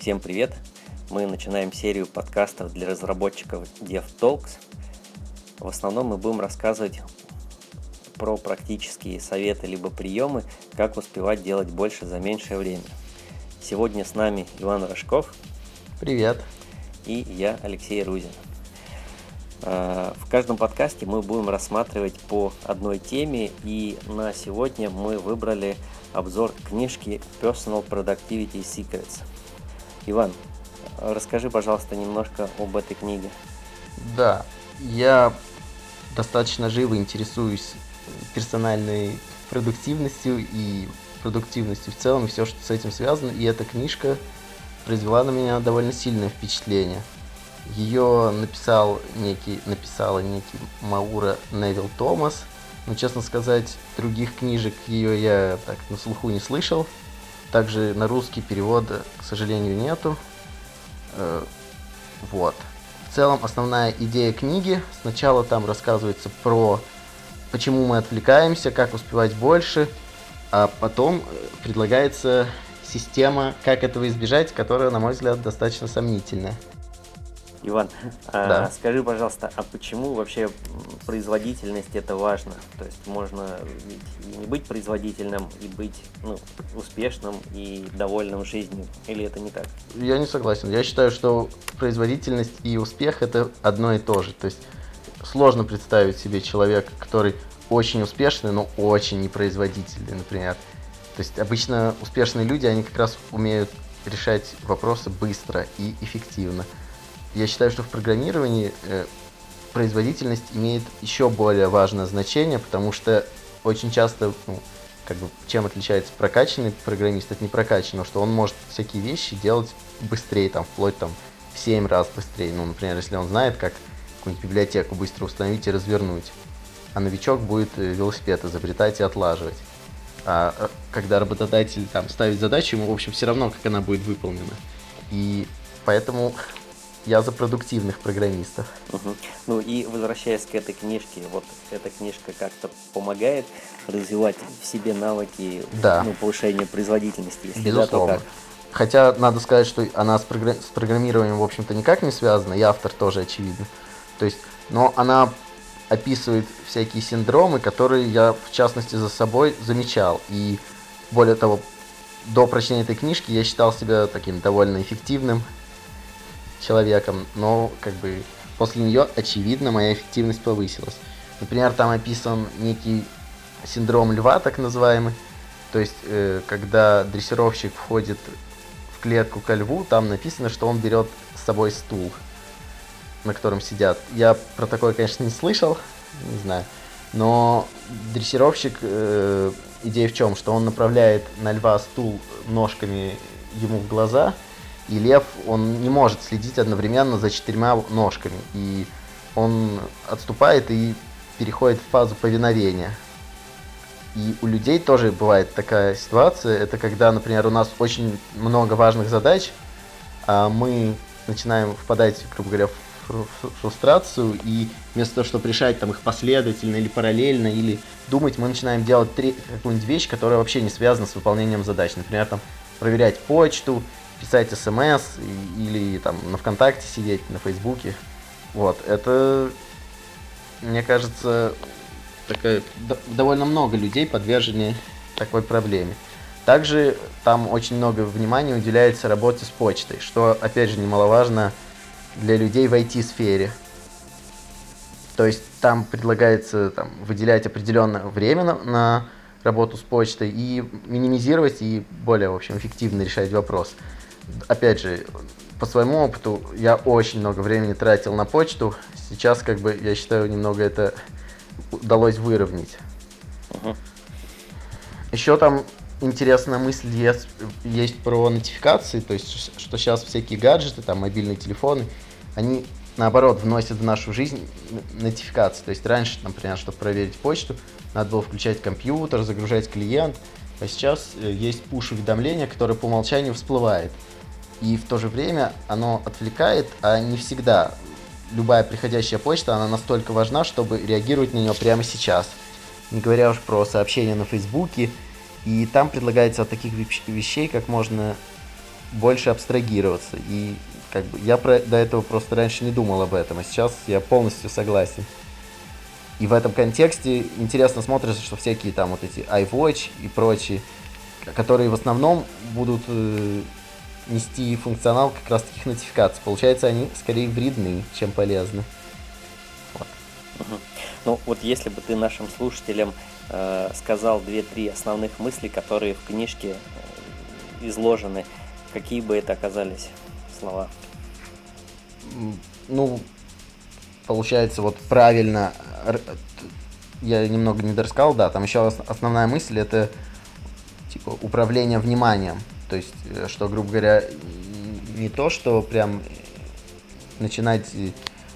Всем привет! Мы начинаем серию подкастов для разработчиков DevTalks. В основном мы будем рассказывать про практические советы либо приемы, как успевать делать больше за меньшее время. Сегодня с нами Иван Рожков. Привет. И я, Алексей Рузин. А, в каждом подкасте мы будем рассматривать по одной теме, и на сегодня мы выбрали обзор книжки Personal Productivity Secrets. Иван, расскажи, пожалуйста, немножко об этой книге. Да, я достаточно живо интересуюсь персональной продуктивностью и продуктивностью в целом, и все, что с этим связано, и эта книжка произвела на меня довольно сильное впечатление. Ее написал некий, написала некий Маура Невил Томас – но, честно сказать, других книжек ее я так на слуху не слышал. Также на русский перевода, к сожалению, нету. Э, вот. В целом, основная идея книги. Сначала там рассказывается про почему мы отвлекаемся, как успевать больше, а потом э, предлагается система, как этого избежать, которая, на мой взгляд, достаточно сомнительная. Иван, а да. а, скажи, пожалуйста, а почему вообще производительность это важно? То есть можно ведь и не быть производительным, и быть ну, успешным и довольным жизнью, или это не так? Я не согласен. Я считаю, что производительность и успех это одно и то же. То есть сложно представить себе человека, который очень успешный, но очень непроизводительный, например. То есть обычно успешные люди, они как раз умеют решать вопросы быстро и эффективно я считаю, что в программировании э, производительность имеет еще более важное значение, потому что очень часто, ну, как бы, чем отличается прокачанный программист от непрокачанного, что он может всякие вещи делать быстрее, там, вплоть там, в 7 раз быстрее. Ну, например, если он знает, как какую-нибудь библиотеку быстро установить и развернуть. А новичок будет э, велосипед изобретать и отлаживать. А э, когда работодатель там ставит задачу, ему, в общем, все равно, как она будет выполнена. И поэтому я за продуктивных программистов. Угу. Ну и возвращаясь к этой книжке, вот эта книжка как-то помогает развивать в себе навыки да. ну, повышения производительности, если Безусловно. да, то как? Хотя надо сказать, что она с, програ... с программированием, в общем-то, никак не связана, и автор тоже очевидно. То есть, но она описывает всякие синдромы, которые я, в частности, за собой замечал. И более того, до прочтения этой книжки я считал себя таким довольно эффективным человеком, но как бы после нее, очевидно, моя эффективность повысилась. Например, там описан некий синдром льва, так называемый. То есть, э, когда дрессировщик входит в клетку ко льву, там написано, что он берет с собой стул, на котором сидят. Я про такое, конечно, не слышал, не знаю. Но дрессировщик, э, идея в чем? Что он направляет на льва стул ножками ему в глаза – и лев, он не может следить одновременно за четырьмя ножками. И он отступает и переходит в фазу повиновения. И у людей тоже бывает такая ситуация. Это когда, например, у нас очень много важных задач, а мы начинаем впадать, грубо говоря, в фрустрацию, и вместо того, чтобы решать там их последовательно или параллельно, или думать, мы начинаем делать какую-нибудь вещь, которая вообще не связана с выполнением задач. Например, там проверять почту, писать смс или там на ВКонтакте сидеть, на Фейсбуке. Вот, это, мне кажется, такая, довольно много людей подвержены такой проблеме. Также там очень много внимания уделяется работе с почтой, что, опять же, немаловажно для людей в IT-сфере. То есть там предлагается там, выделять определенное время на, на работу с почтой и минимизировать и более, в общем, эффективно решать вопрос опять же, по своему опыту, я очень много времени тратил на почту. Сейчас, как бы, я считаю, немного это удалось выровнять. Uh-huh. Еще там интересная мысль есть, есть про нотификации, то есть, что сейчас всякие гаджеты, там, мобильные телефоны, они, наоборот, вносят в нашу жизнь нотификации. То есть, раньше, например, чтобы проверить почту, надо было включать компьютер, загружать клиент, а сейчас э, есть пуш-уведомление, которое по умолчанию всплывает и в то же время оно отвлекает, а не всегда. Любая приходящая почта, она настолько важна, чтобы реагировать на нее прямо сейчас. Не говоря уж про сообщения на Фейсбуке. И там предлагается от таких вещей, как можно больше абстрагироваться. И как бы я про, до этого просто раньше не думал об этом, а сейчас я полностью согласен. И в этом контексте интересно смотрится, что всякие там вот эти iWatch и прочие, которые в основном будут э, нести функционал как раз таких нотификаций. Получается, они скорее вредны, чем полезны. Вот. Угу. Ну, вот если бы ты нашим слушателям э, сказал две-три основных мысли, которые в книжке э, изложены, какие бы это оказались слова? Ну, получается, вот правильно, я немного не дорассказал, да, там еще основная мысль это типа управление вниманием. То есть, э, что, грубо говоря, не то, что прям начинать э,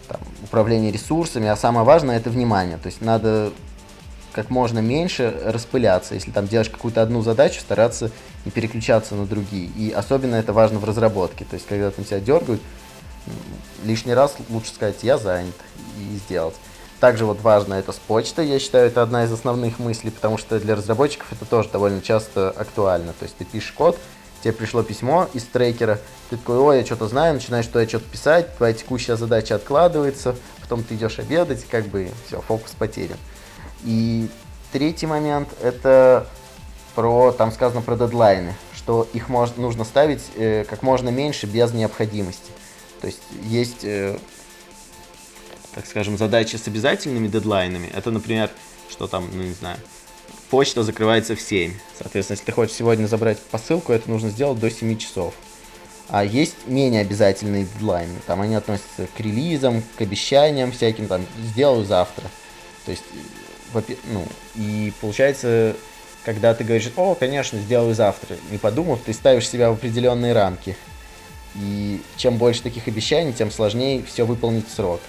там, управление ресурсами, а самое важное это внимание. То есть надо как можно меньше распыляться. Если там делаешь какую-то одну задачу, стараться не переключаться на другие. И особенно это важно в разработке. То есть, когда там тебя дергают, лишний раз лучше сказать «я занят» и сделать. Также вот важно это с почтой, я считаю, это одна из основных мыслей, потому что для разработчиков это тоже довольно часто актуально. То есть ты пишешь код, тебе пришло письмо из трекера, ты такой, ой, я что-то знаю, начинаешь туда что-то писать, твоя текущая задача откладывается, потом ты идешь обедать, как бы все, фокус потерян. И третий момент это про, там сказано про дедлайны, что их можно, нужно ставить э, как можно меньше без необходимости. То есть есть, э, так скажем, задачи с обязательными дедлайнами. Это, например, что там, ну не знаю, почта закрывается в 7. Соответственно, если ты хочешь сегодня забрать посылку, это нужно сделать до 7 часов. А есть менее обязательные дедлайны. Там они относятся к релизам, к обещаниям всяким, там, сделаю завтра. То есть, ну, и получается, когда ты говоришь, о, конечно, сделаю завтра, не подумав, ты ставишь себя в определенные рамки. И чем больше таких обещаний, тем сложнее все выполнить в срок.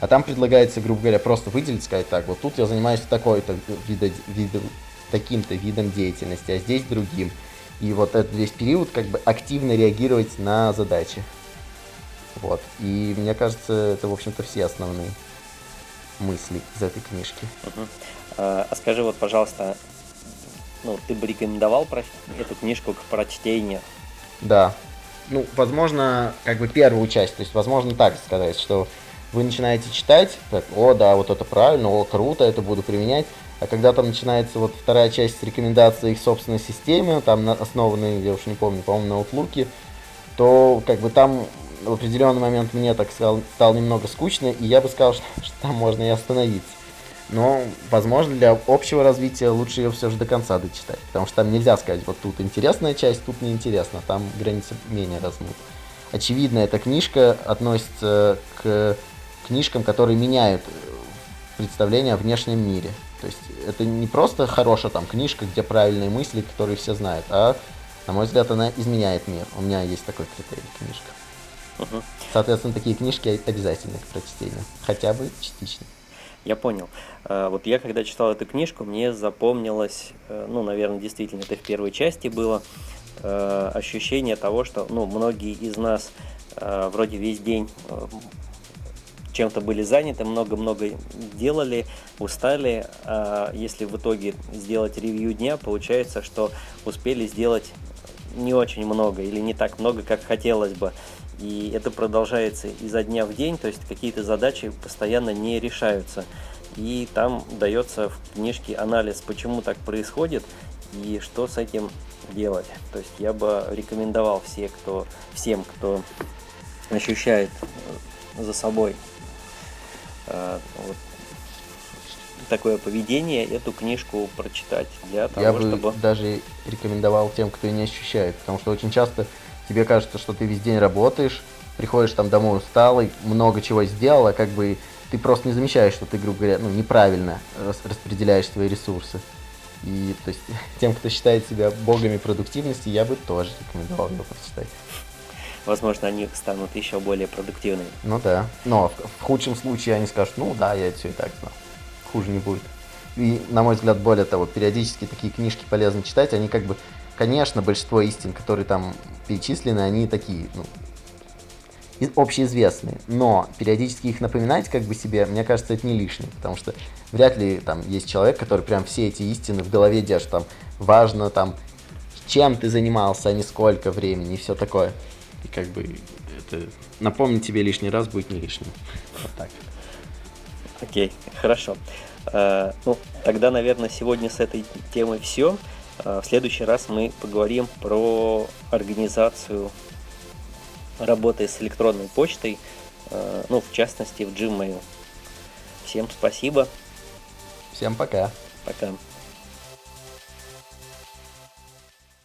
А там предлагается, грубо говоря, просто выделить, сказать так, вот тут я занимаюсь такой-то видо, видо, таким-то видом деятельности, а здесь другим. И вот этот весь период как бы активно реагировать на задачи. Вот. И мне кажется, это, в общем-то, все основные мысли из этой книжки. Uh-huh. А, скажи вот, пожалуйста, ну, ты бы рекомендовал про эту книжку к прочтению? Да, ну, возможно, как бы первую часть, то есть, возможно, так сказать, что вы начинаете читать, так, о, да, вот это правильно, о, круто, это буду применять, а когда там начинается вот вторая часть рекомендаций их собственной системе, там основанные, я уж не помню, по-моему, на Outlook, то как бы там в определенный момент мне так сказал, стало немного скучно, и я бы сказал, что, что там можно и остановиться. Но, возможно, для общего развития лучше ее все же до конца дочитать. Потому что там нельзя сказать, вот тут интересная часть, тут неинтересно. Там граница менее размыта. Очевидно, эта книжка относится к книжкам, которые меняют э, представление о внешнем мире. То есть это не просто хорошая там книжка, где правильные мысли, которые все знают, а, на мой взгляд, она изменяет мир. У меня есть такой критерий книжка. Uh-huh. Соответственно, такие книжки обязательны к прочтению. Хотя бы частично. Я понял. А, вот я когда читал эту книжку, мне запомнилось, э, ну, наверное, действительно, это в первой части было, э, ощущение того, что, ну, многие из нас э, вроде весь день чем-то были заняты, много-много делали, устали. А если в итоге сделать ревью дня, получается, что успели сделать не очень много или не так много, как хотелось бы. И это продолжается изо дня в день, то есть какие-то задачи постоянно не решаются. И там дается в книжке анализ, почему так происходит и что с этим делать. То есть я бы рекомендовал все, кто, всем, кто ощущает за собой вот, такое поведение, эту книжку прочитать для того, я чтобы... бы даже рекомендовал тем, кто не ощущает, потому что очень часто тебе кажется, что ты весь день работаешь, приходишь там домой усталый, много чего сделал, а как бы ты просто не замечаешь, что ты, грубо говоря, ну, неправильно распределяешь свои ресурсы. И то есть тем, кто считает себя богами продуктивности, я бы тоже рекомендовал его прочитать. Возможно, они станут еще более продуктивными. Ну да. Но в, худшем случае они скажут, ну да, я это все и так знал. Хуже не будет. И, на мой взгляд, более того, периодически такие книжки полезно читать, они как бы конечно, большинство истин, которые там перечислены, они такие, ну, общеизвестные, но периодически их напоминать как бы себе, мне кажется, это не лишнее, потому что вряд ли там есть человек, который прям все эти истины в голове держит, там, важно там чем ты занимался, а не сколько времени и все такое. И как бы это напомнить тебе лишний раз будет не лишним. Вот так. Окей, хорошо. Э, ну, тогда, наверное, сегодня с этой темой все. Э, в следующий раз мы поговорим про организацию работы с электронной почтой, э, ну, в частности, в Gmail. Всем спасибо. Всем пока. Пока.